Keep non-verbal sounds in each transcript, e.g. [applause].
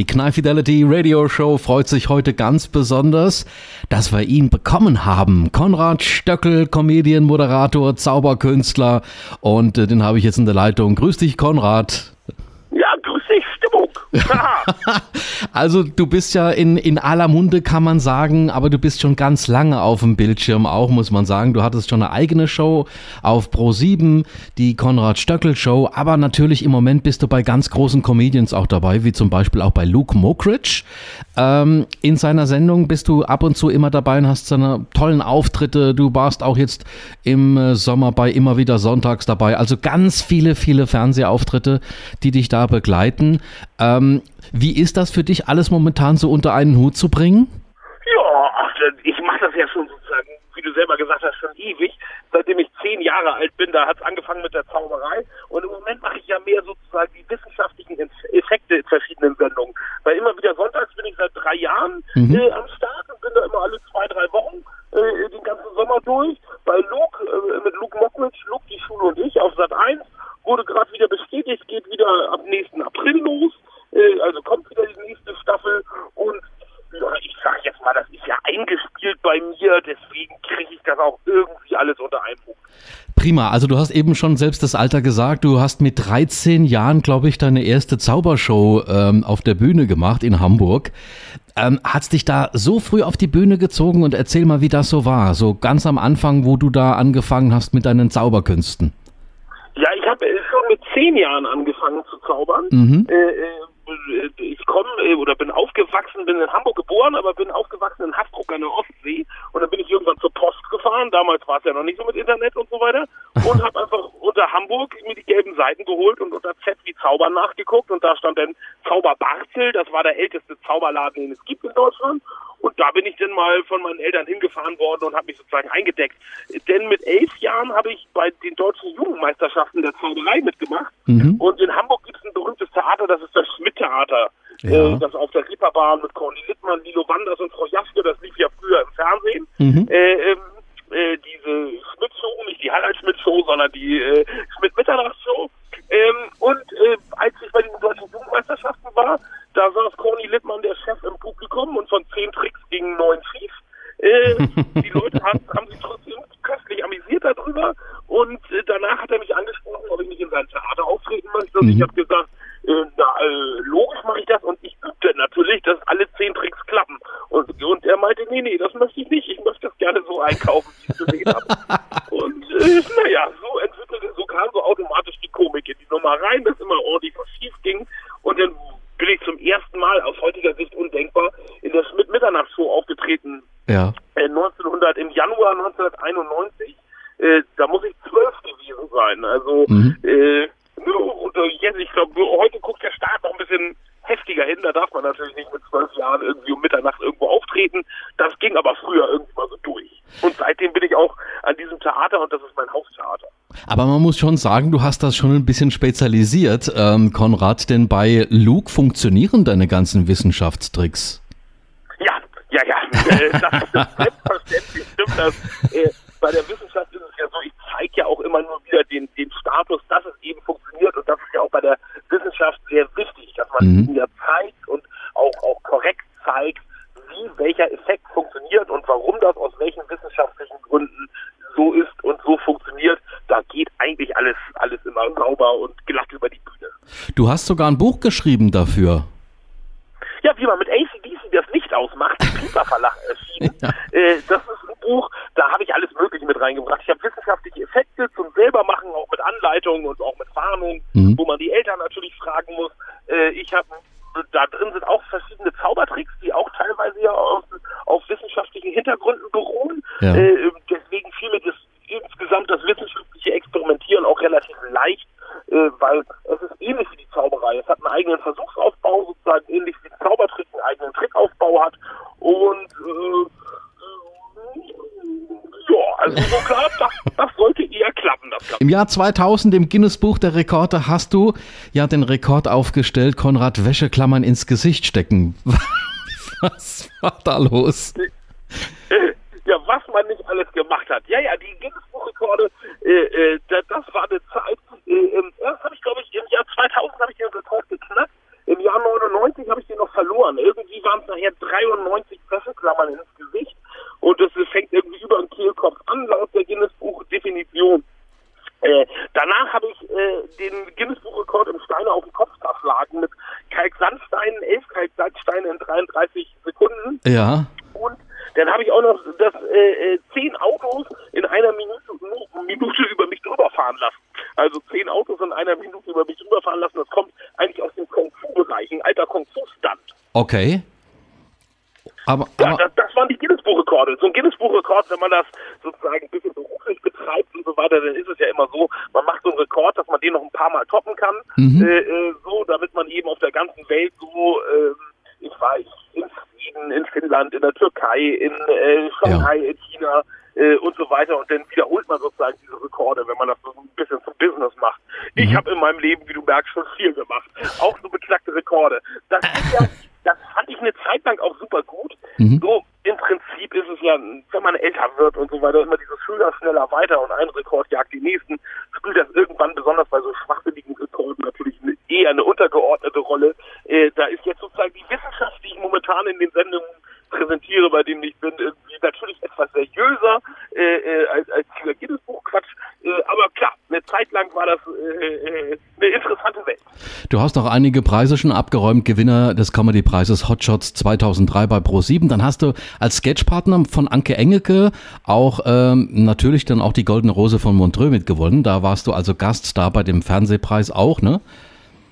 Die Knall Fidelity Radio Show freut sich heute ganz besonders, dass wir ihn bekommen haben. Konrad Stöckel, Comedian, Moderator, Zauberkünstler und äh, den habe ich jetzt in der Leitung. Grüß dich, Konrad. [laughs] also du bist ja in, in aller Munde, kann man sagen, aber du bist schon ganz lange auf dem Bildschirm auch, muss man sagen. Du hattest schon eine eigene Show auf Pro7, die Konrad Stöckel Show, aber natürlich im Moment bist du bei ganz großen Comedians auch dabei, wie zum Beispiel auch bei Luke Mockridge. Ähm, in seiner Sendung bist du ab und zu immer dabei und hast seine tollen Auftritte. Du warst auch jetzt im äh, Sommer bei immer wieder Sonntags dabei. Also ganz viele, viele Fernsehauftritte, die dich da begleiten. Ähm, wie ist das für dich, alles momentan so unter einen Hut zu bringen? Ja, ach, ich mache das ja schon sozusagen, wie du selber gesagt hast, schon ewig. Seitdem ich zehn Jahre alt bin, da hat es angefangen mit der Zauberei. Und im Moment mache ich ja mehr sozusagen die wissenschaftlichen Effekte in verschiedenen Sendungen. Weil immer wieder sonntags bin ich seit drei Jahren mhm. äh, am Start und bin da immer alle zwei, drei Wochen äh, den ganzen Sommer durch. Bei Luke, äh, mit Luke Mockridge, Luke, die Schule und ich auf Sat 1 wurde gerade wieder bestätigt, geht wieder ab nächsten April los. Äh, also kommt wieder die nächste Staffel und ja, ich sag jetzt mal, das ist ja eingespielt bei mir, deswegen kriege ich das auch irgendwie alles unter einen Hut. Prima, also du hast eben schon selbst das Alter gesagt, du hast mit 13 Jahren, glaube ich, deine erste Zaubershow ähm, auf der Bühne gemacht in Hamburg. Ähm, Hat dich da so früh auf die Bühne gezogen und erzähl mal, wie das so war, so ganz am Anfang, wo du da angefangen hast mit deinen Zauberkünsten? Ja, ich habe äh, schon mit zehn Jahren angefangen zu zaubern. Mhm. Äh, äh ich komme äh, oder bin aufgewachsen, bin in Hamburg geboren, aber bin aufgewachsen in Haßbruck an der Ostsee. Und dann bin ich irgendwann zur Post gefahren. Damals war es ja noch nicht so mit Internet und so weiter. Und habe einfach unter Hamburg mir die gelben Seiten geholt und unter Z wie Zaubern nachgeguckt. Und da stand dann Zauber Barzel, das war der älteste Zauberladen, den es gibt in Deutschland und da bin ich dann mal von meinen Eltern hingefahren worden und habe mich sozusagen eingedeckt. Denn mit elf Jahren habe ich bei den deutschen Jugendmeisterschaften der Zauberei mitgemacht mhm. und in Hamburg gibt es ein berühmtes Theater, das ist das Schmidt-Theater. Ja. Äh, das auf der Reeperbahn mit Corny Littmann, Lilo Wanders und Frau Jaske, das lief ja früher im Fernsehen. Mhm. Äh, ähm, äh, diese Schmidt-Show, nicht die Harald Schmidt-Show, sondern die äh, Schmidt-Mitternachts-Show. Ähm, und äh, als ich bei den deutschen Jugendmeisterschaften war, da saß Corny Littmann, der Chef, im Publikum und von zehn Tricks gingen neun schief. Äh, die Leute haben, haben sich trotzdem köstlich amüsiert darüber und äh, danach hat er mich angesprochen, ob ich nicht in sein Theater auftreten möchte und mhm. ich habe gesagt, äh, na, äh, logisch mache ich das und ich übte natürlich, dass alle zehn Tricks klappen. Und, und er meinte, nee, nee, das möchte ich nicht, ich möchte das gerne so einkaufen, wie ich es gesehen habe. und äh, naja, so entwickelte, so kam so Komik in die Nummer rein, dass immer ordentlich was schief ging und dann bin ich zum ersten Mal aus heutiger Sicht undenkbar in der Schmidt-Mitternachtshow aufgetreten. Ja. Äh, 1900, im Januar 1991. Äh, da muss ich zwölf gewesen sein. Also, mhm. äh, und jetzt, ich glaube, heute guckt der Staat noch ein bisschen heftiger hin. Da darf man natürlich nicht mit zwölf Jahren irgendwie um Mitternacht irgendwo auftreten. Das ging aber früher irgendwie mal so durch. Und seitdem bin ich auch an diesem Theater und das Haustheater. Aber man muss schon sagen, du hast das schon ein bisschen spezialisiert, ähm, Konrad, denn bei Luke funktionieren deine ganzen Wissenschaftstricks. Ja, ja, ja. Äh, das ist selbstverständlich stimmt das. Äh, bei der Wissenschaft ist es ja so, ich zeige ja auch immer nur wieder den, den Status, dass es eben funktioniert und das ist ja auch bei der Wissenschaft sehr wichtig, dass man mhm. ja zeigt und auch, auch korrekt zeigt, wie welcher Effekt funktioniert und warum das aus welchen wissenschaftlichen Gründen so ist und so funktioniert. Da geht eigentlich alles, alles immer sauber und glatt über die Bühne. Du hast sogar ein Buch geschrieben dafür. Ja, wie man mit ACDC das Licht ausmacht, Piper Verlag erschienen. Ja. Äh, das ist ein Buch, da habe ich alles Mögliche mit reingebracht. Ich habe wissenschaftliche Effekte zum selbermachen, auch mit Anleitungen und auch mit Warnung, mhm. wo man die Eltern natürlich fragen muss. Äh, ich habe da drin sind auch verschiedene Zaubertricks, die auch teilweise ja auf, auf wissenschaftlichen Hintergründen beruhen. Ja. Äh, deswegen fiel mir das insgesamt das wissenschaftliche Experimentieren auch relativ leicht, äh, weil es ist ähnlich wie die Zauberei. Es hat einen eigenen Versuchsaufbau, sozusagen ähnlich wie Zaubertrick einen eigenen Trickaufbau hat und äh, ja, also so klar, das, das sollte eher klappen. Das Im Jahr 2000 im Guinness Buch der Rekorde hast du ja den Rekord aufgestellt, Konrad Wäscheklammern ins Gesicht stecken. [laughs] Was war da los? Ja, was man nicht alles gemacht hat. Ja, ja, die Guinness Buch Rekorde, äh, äh, das war eine Zeit. Äh, erst habe ich, glaube ich, im Jahr 2000 habe ich den Rekord geknackt. Im Jahr 99 habe ich den noch verloren. Irgendwie waren es nachher 93 Presseklammern ins Gesicht und es fängt irgendwie über den Kehlkopf an, laut der Guinness-Buch-Definition. Äh, danach habe ich äh, den Guinness-Buch-Rekord im Steine auf den Kopf zerschlagen mit Kalksandsteinen, elf Kalksandsteine in 33 Ja. Und dann habe ich auch noch das äh, äh, zehn Autos in einer Minute, Minute über mich drüber fahren lassen. Also zehn Autos in einer Minute über mich drüber fahren lassen. Das kommt eigentlich aus dem Kung-Fu-Bereich, ein alter Kung-Fu-Stand. Okay. Aber, ja, das, das waren die Guinness-Buch-Rekorde. So ein Guinness-Buch-Rekord, wenn man das sozusagen ein bisschen beruflich betreibt und so weiter, dann ist es ja immer so, man macht so einen Rekord, dass man den noch ein paar Mal toppen kann, mhm. äh, äh so, damit man eben auf der ganzen Welt so, äh, ich weiß, in Schweden, in Finnland, in der Türkei, in äh, Shanghai, ja. in China äh, und so weiter. Und dann wiederholt man sozusagen diese Rekorde, wenn man das so ein bisschen zum Business macht. Mhm. Ich habe in meinem Leben, wie du merkst, schon viel gemacht. Auch so beknackte Rekorde. Das ist ja, das fand ich eine Zeit lang auch super gut. Mhm. So im Prinzip ist es ja, wenn man älter wird und so weiter, immer dieses schöner, schneller weiter und ein Rekord jagt die nächsten, spielt das irgendwann besonders bei so schwachsinnigen Rekorden natürlich eher eine untergeordnete Rolle. Äh, da ist jetzt Wissenschaft, die ich momentan in den Sendungen präsentiere, bei denen ich bin, irgendwie natürlich etwas seriöser äh, äh als, als dieser Guinness-Buch-Quatsch. Äh, aber klar, eine Zeit lang war das äh, äh, eine interessante Welt. Du hast auch einige Preise schon abgeräumt, Gewinner des Comedy-Preises Hotshots 2003 bei Pro7. Dann hast du als Sketchpartner von Anke Engelke auch ähm, natürlich dann auch die Goldene Rose von Montreux mitgewonnen. Da warst du also Gaststar bei dem Fernsehpreis auch, ne?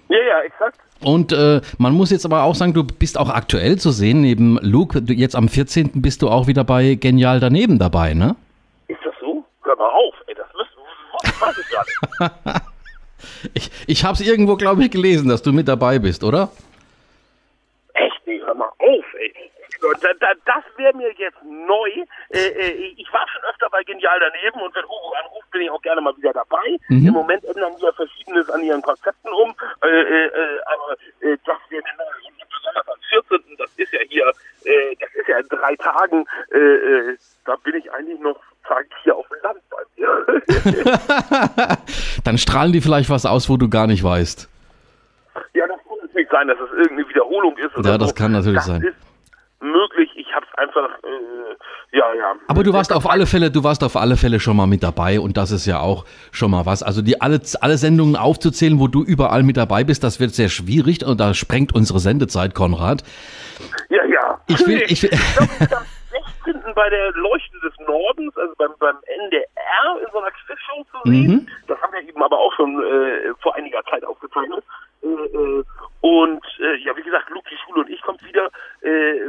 Ja, ja, exakt. Und äh, man muss jetzt aber auch sagen, du bist auch aktuell zu sehen, neben Luke, du, jetzt am 14. bist du auch wieder bei Genial daneben dabei, ne? Ist das so? Hör mal auf, ey, das müssen weiß ich gar nicht. ich ich habe es irgendwo, glaube ich, gelesen, dass du mit dabei bist, oder? Echt? Nee, hör mal auf, ey. Da, da, das wäre mir jetzt neu. Äh, äh, ich war schon öfter bei Genial daneben und wenn Hugo anruft, bin ich auch gerne mal wieder dabei. Mhm. Im Moment ändern die ja Verschiedenes an ihren Konzepten um. Äh, äh, äh aber äh, das wäre mir neu. Und besonders am 14. Das ist ja hier, das ist ja in drei Tagen. da bin ich eigentlich noch Tag hier auf dem Land bei mir. [laughs] Dann strahlen die vielleicht was aus, wo du gar nicht weißt. Ja, das kann natürlich sein, dass es irgendeine Wiederholung ist. Oder ja, das so. kann natürlich das sein. Ist, möglich. Ich habe es einfach, äh, ja, ja. Aber du warst auf alle Fälle, du warst auf alle Fälle schon mal mit dabei und das ist ja auch schon mal was. Also die alle, alle Sendungen aufzuzählen, wo du überall mit dabei bist, das wird sehr schwierig und da sprengt unsere Sendezeit, Konrad. Ja, ja. Ich will, ich will. Ich am 16. bei der Leuchte des Nordens, also beim, beim NDR in so einer Quizshow zu sehen. Mhm. Das haben wir eben aber auch schon äh, vor einiger Zeit aufgezeichnet. Äh, äh, und äh, ja, wie gesagt, Luki Schule und ich kommt wieder. Äh,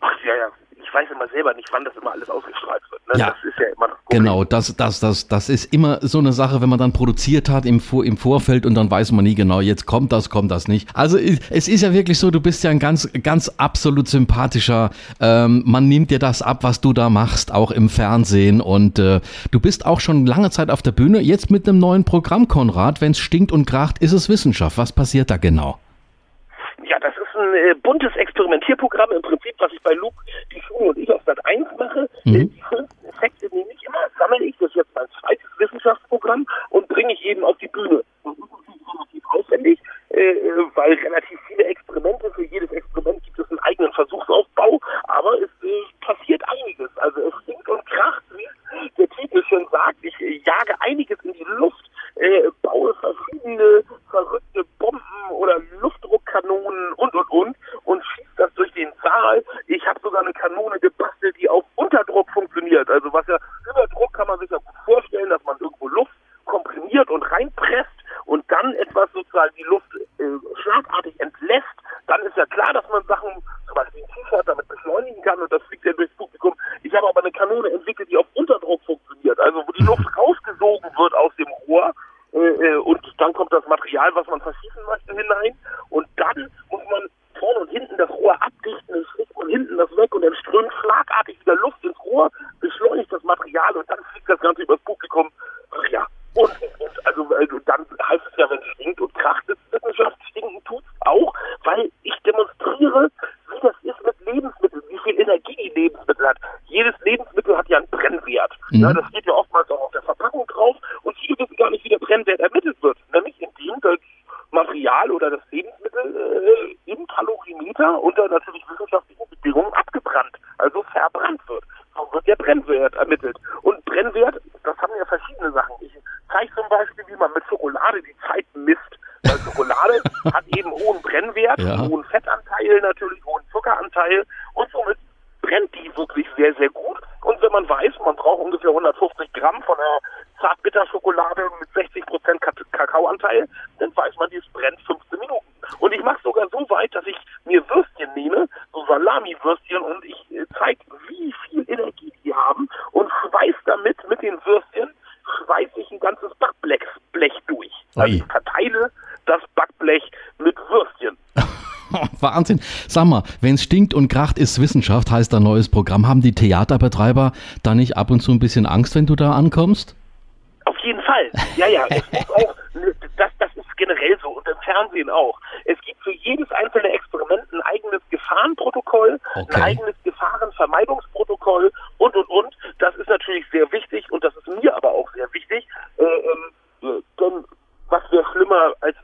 ach ja, ja, weiß immer selber nicht, wann das immer alles ausgestrahlt wird. Ne? Ja, das ist ja immer Genau, das, das, das, das ist immer so eine Sache, wenn man dann produziert hat im, Vor im Vorfeld und dann weiß man nie genau, jetzt kommt das, kommt das nicht. Also es ist ja wirklich so, du bist ja ein ganz, ganz absolut sympathischer. Ähm, man nimmt dir das ab, was du da machst, auch im Fernsehen. Und äh, du bist auch schon lange Zeit auf der Bühne. Jetzt mit einem neuen Programm, Konrad. Wenn es stinkt und kracht, ist es Wissenschaft. Was passiert da genau? Ein äh, buntes Experimentierprogramm im Prinzip, was ich bei Luke, die Schule und ich auf Sat 1 mache. Mhm. Die schönsten Effekte nehme ich immer, sammle ich, das ist jetzt mein zweites Wissenschaftsprogramm und bringe ich eben auf die Bühne. Das ist natürlich relativ aufwendig, äh, äh, weil relativ viele Experimente, für jedes Experiment gibt es einen eigenen Versuchsaufbau, aber es äh, passiert einiges. Also es stinkt und kracht, wie der Titel schon sagt. Ich äh, jage einiges in die Luft, äh, baue verschiedene verrückte Bomben oder Luftdruckkanonen und und und und schieße das durch den Saal. Ich habe sogar eine Kanone gebastelt, die auf Unterdruck funktioniert. Also was ja über Druck kann man sich ja gut vorstellen, dass man irgendwo Luft komprimiert und reinpresst und dann etwas sozusagen die Luft äh, schlagartig entlässt, dann ist ja klar, dass man Sachen, zum Beispiel ein T-Shirt, damit beschleunigen kann und das fliegt ja durchs Publikum. Ich habe aber eine Kanone entwickelt, die auf Unterdruck funktioniert, also wo die Luft rausgesogen wird aus dem Rohr äh, äh, und dann kommt das Material, was man verschießen möchte, hinein und dann muss man vorne und hinten das Rohr abdichten, dann schlägt man hinten das weg und dann strömt schlagartig wieder Luft ins Rohr, beschleunigt das Material und dann fliegt das Ganze übers Publikum. Ach ja, und, und also, also dann heißt es ja, wenn es stinkt und kracht, ist Wissenschaft stinken tut auch, weil ich demonstriere, wie das ist mit Lebensmitteln, wie viel Energie die Lebensmittel hat. Jedes Lebensmittel hat ja einen Brennwert. Mhm. Ja, das steht ja oftmals auch auf der Verpackung drauf und viele wissen gar nicht, wie der Brennwert ermittelt wird. Nämlich indem das Material oder das Lebensmittel äh, im Kalorimeter später unter natürlich wissenschaftlichen Bedingungen abgebrannt, also verbrannt wird. So wird der Brennwert ermittelt. Und Brennwert, das haben ja verschiedene Sachen. Ich zeige zum Beispiel, wie man mit Schokolade die Zeit misst. Weil Schokolade [laughs] hat eben hohen Brennwert, ja. hohen Fettanteil natürlich, hohen Zuckeranteil und somit brennt die wirklich sehr, sehr gut. Und wenn man weiß, man braucht ungefähr 150 Gramm von einer Zartbitterschokolade mit 60 Prozent Kakaoanteil, dann weiß man, die brennt 15 Minuten. Und ich mache sogar so weit, dass ich mir Würstchen nehme, so Salami-Würstchen, und ich äh, zeige, wie viel Energie die haben und schweiß damit mit den Würstchen, schweiß ich ein ganzes Backblech Blech durch. Also ich verteile das Backblech mit Würstchen. [laughs] Wahnsinn. Sag mal, wenn es stinkt und kracht, ist Wissenschaft, heißt ein neues Programm. Haben die Theaterbetreiber da nicht ab und zu ein bisschen Angst, wenn du da ankommst? Auf jeden Fall. Ja, ja. Es muss auch, das, das ist generell so und im Fernsehen auch. Es gibt für jedes einzelne Experiment ein eigenes Gefahrenprotokoll, okay. ein eigenes Gefahrenvermeidungsprotokoll und, und, und. Das ist natürlich sehr wichtig und das ist mir aber auch sehr wichtig. Äh, äh, denn was wäre schlimmer, als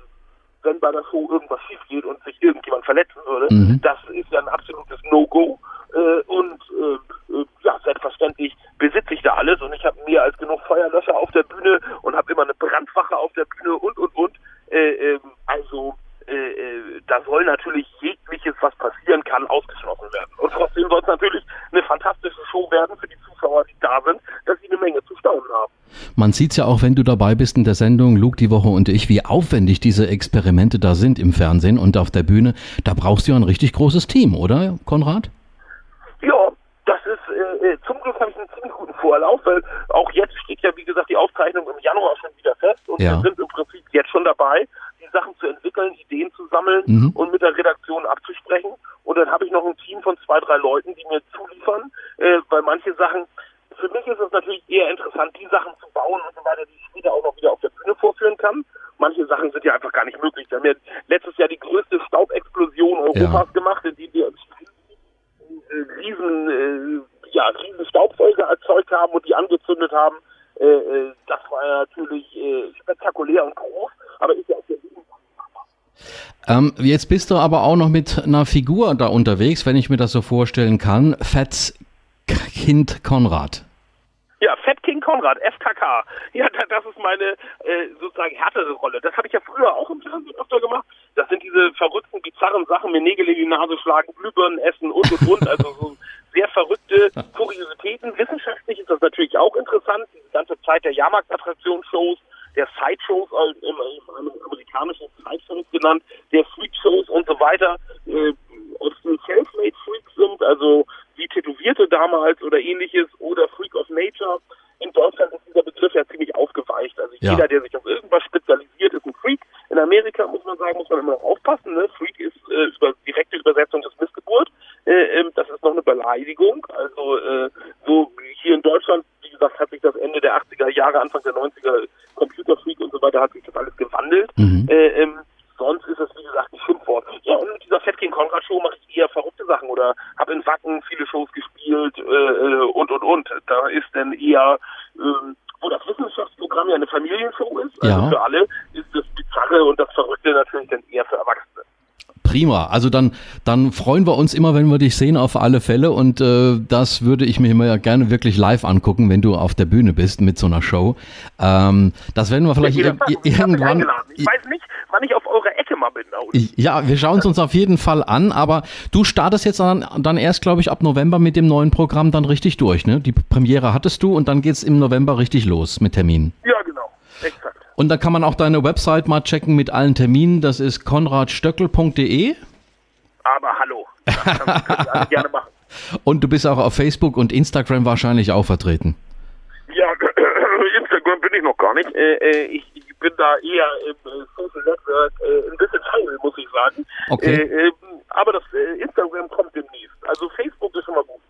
wenn bei der Show irgendwas schief geht und sich irgendjemand verletzen würde? Mhm. Das ist ja ein absolutes No-Go. Äh, und äh, äh, ja, selbstverständlich besitze ich da alles und ich habe mir als genug Feuerlöscher auf der Bühne und habe immer eine Brandwache auf der Bühne und und und. Äh, ähm, also äh, äh, da soll natürlich jegliches, was passieren kann, ausgeschlossen werden. Und trotzdem soll es natürlich eine fantastische Show werden für die Zuschauer, die da sind, dass sie eine Menge zu staunen haben. Man sieht es ja auch, wenn du dabei bist in der Sendung, Luke die Woche und ich, wie aufwendig diese Experimente da sind im Fernsehen und auf der Bühne. Da brauchst du ja ein richtig großes Team, oder, Konrad? Ja, das ist, äh, äh, zum Glück habe ich einen ziemlich guten Vorlauf, weil auch jetzt steht ja, wie gesagt, die Aufzeichnung im Januar schon wieder fest und ja. wir sind im Prinzip jetzt schon dabei, die Sachen zu entwickeln, Ideen zu sammeln mhm. und mit der Redaktion abzusprechen. Und dann habe ich noch ein Team von zwei, drei Leuten, die mir zuliefern, äh, weil manche Sachen, für mich ist es natürlich eher interessant, die Sachen zu bauen und so weiter, die ich später auch noch wieder auf der Bühne vorführen kann. Manche Sachen sind ja einfach gar nicht möglich. Wir haben ja letztes Jahr die größte Staubexplosion Europas ja. gemacht, die wir riesen, äh, ja, riesen Staubsauger erzeugt haben und die angezündet haben. Äh, äh, das war ja natürlich äh, spektakulär und groß, aber ist ja auch der ähm, jetzt bist du aber auch noch mit einer Figur da unterwegs, wenn ich mir das so vorstellen kann. Fettkind Konrad. Ja, Fat King Konrad, FKK. Ja, das ist meine äh, sozusagen härtere Rolle. Das habe ich ja früher auch im Fernsehen öfter gemacht. Das sind diese verrückten, bizarren Sachen, mir Nägel in die Nase schlagen, Glühbirnen essen und und und. Also so sehr verrückte [laughs] Kuriositäten. Wissenschaftlich ist das natürlich auch interessant. Diese ganze Zeit der Jahrmarktattraktionsshows, der Sideshows, also im, im amerikanischen Sideshows genannt, der Freakshows und so weiter. Äh, ob es Selfmade Freaks sind, also wie Tätowierte damals oder ähnliches, oder Nature. In Deutschland ist dieser Begriff ja ziemlich aufgeweicht. Also ja. jeder, der sich auf irgendwas spezialisiert, ist ein Freak. In Amerika muss man sagen, muss man immer noch aufpassen. Ne? Freak ist äh, über, direkte Übersetzung des Missgeburt. Äh, äh, das ist noch eine Beleidigung. Also äh, so hier in Deutschland, wie gesagt, hat sich das Ende der 80er Jahre, Anfang der 90er Computerfreak und so weiter, hat sich das alles gewandelt. Mhm. Äh, ähm, sonst ist es, wie gesagt, ein Schimpfwort. Ja, und mit dieser Fat King Konrad Show mache ich eher verrückte Sachen oder habe in Wacken viele Shows gespielt äh, äh, und, und, und. Da ist dann eher, äh, wo das Wissenschaftsprogramm ja eine Familienshow ist, also ja. für alle, ist das Bizarre und das Verrückte natürlich dann eher für Erwachsene. Prima. Also dann, dann freuen wir uns immer, wenn wir dich sehen, auf alle Fälle. Und äh, das würde ich mir immer ja gerne wirklich live angucken, wenn du auf der Bühne bist mit so einer Show. Ähm, das werden wir vielleicht ir irgendwann. Ich weiß nicht, wann ich auf eure Ecke mal bin. Ja, wir schauen es uns auf jeden Fall an, aber du startest jetzt dann, dann erst, glaube ich, ab November mit dem neuen Programm dann richtig durch, ne? Die Premiere hattest du und dann geht es im November richtig los mit Terminen. Ja. Und da kann man auch deine Website mal checken mit allen Terminen. Das ist konradstöckel.de. Aber hallo, das kann, [laughs] gerne machen. Und du bist auch auf Facebook und Instagram wahrscheinlich auch vertreten. Ja, [clears throat] Instagram bin ich noch gar nicht. Äh, äh ich, bin da eher im äh, Social Network ein bisschen faul, muss ich sagen. Okay. Äh, ähm, aber das Instagram kommt demnächst. Also Facebook ist schon mal gut.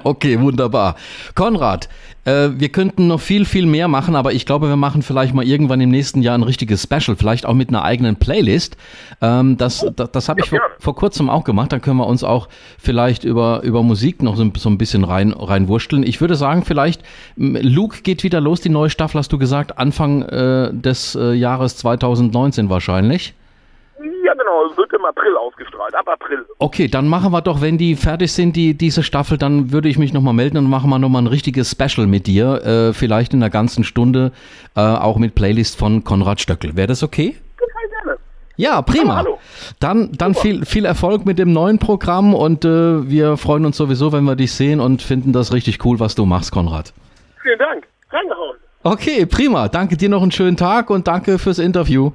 [laughs] okay, wunderbar. Konrad, äh, wir könnten noch viel, viel mehr machen, aber ich glaube, wir machen vielleicht mal irgendwann im nächsten Jahr ein richtiges Special, vielleicht auch mit einer eigenen Playlist. Ähm, das oh, das, das habe ich vor, vor, kurzem auch gemacht. Da können wir uns auch vielleicht über, über Musik noch so, so ein bisschen rein, reinwurschteln. Ich würde sagen, vielleicht, Luke geht wieder los, die neue Staffel, hast du gesagt, Anfang äh, des äh, Jahres 2019 wahrscheinlich. Genau wird im April ausgestrahlt, ab April. Okay, dann machen wir doch, wenn die fertig sind, die, diese Staffel, dann würde ich mich nochmal melden und machen wir nochmal ein richtiges Special mit dir, äh, vielleicht in einer ganzen Stunde, äh, auch mit Playlist von Konrad Stöckel. Wäre das okay? Ja, prima. Hallo, hallo. Dann, dann viel, viel Erfolg mit dem neuen Programm und äh, wir freuen uns sowieso, wenn wir dich sehen und finden das richtig cool, was du machst, Konrad. Vielen Dank. Reingehauen. Okay, prima. Danke dir noch einen schönen Tag und danke fürs Interview.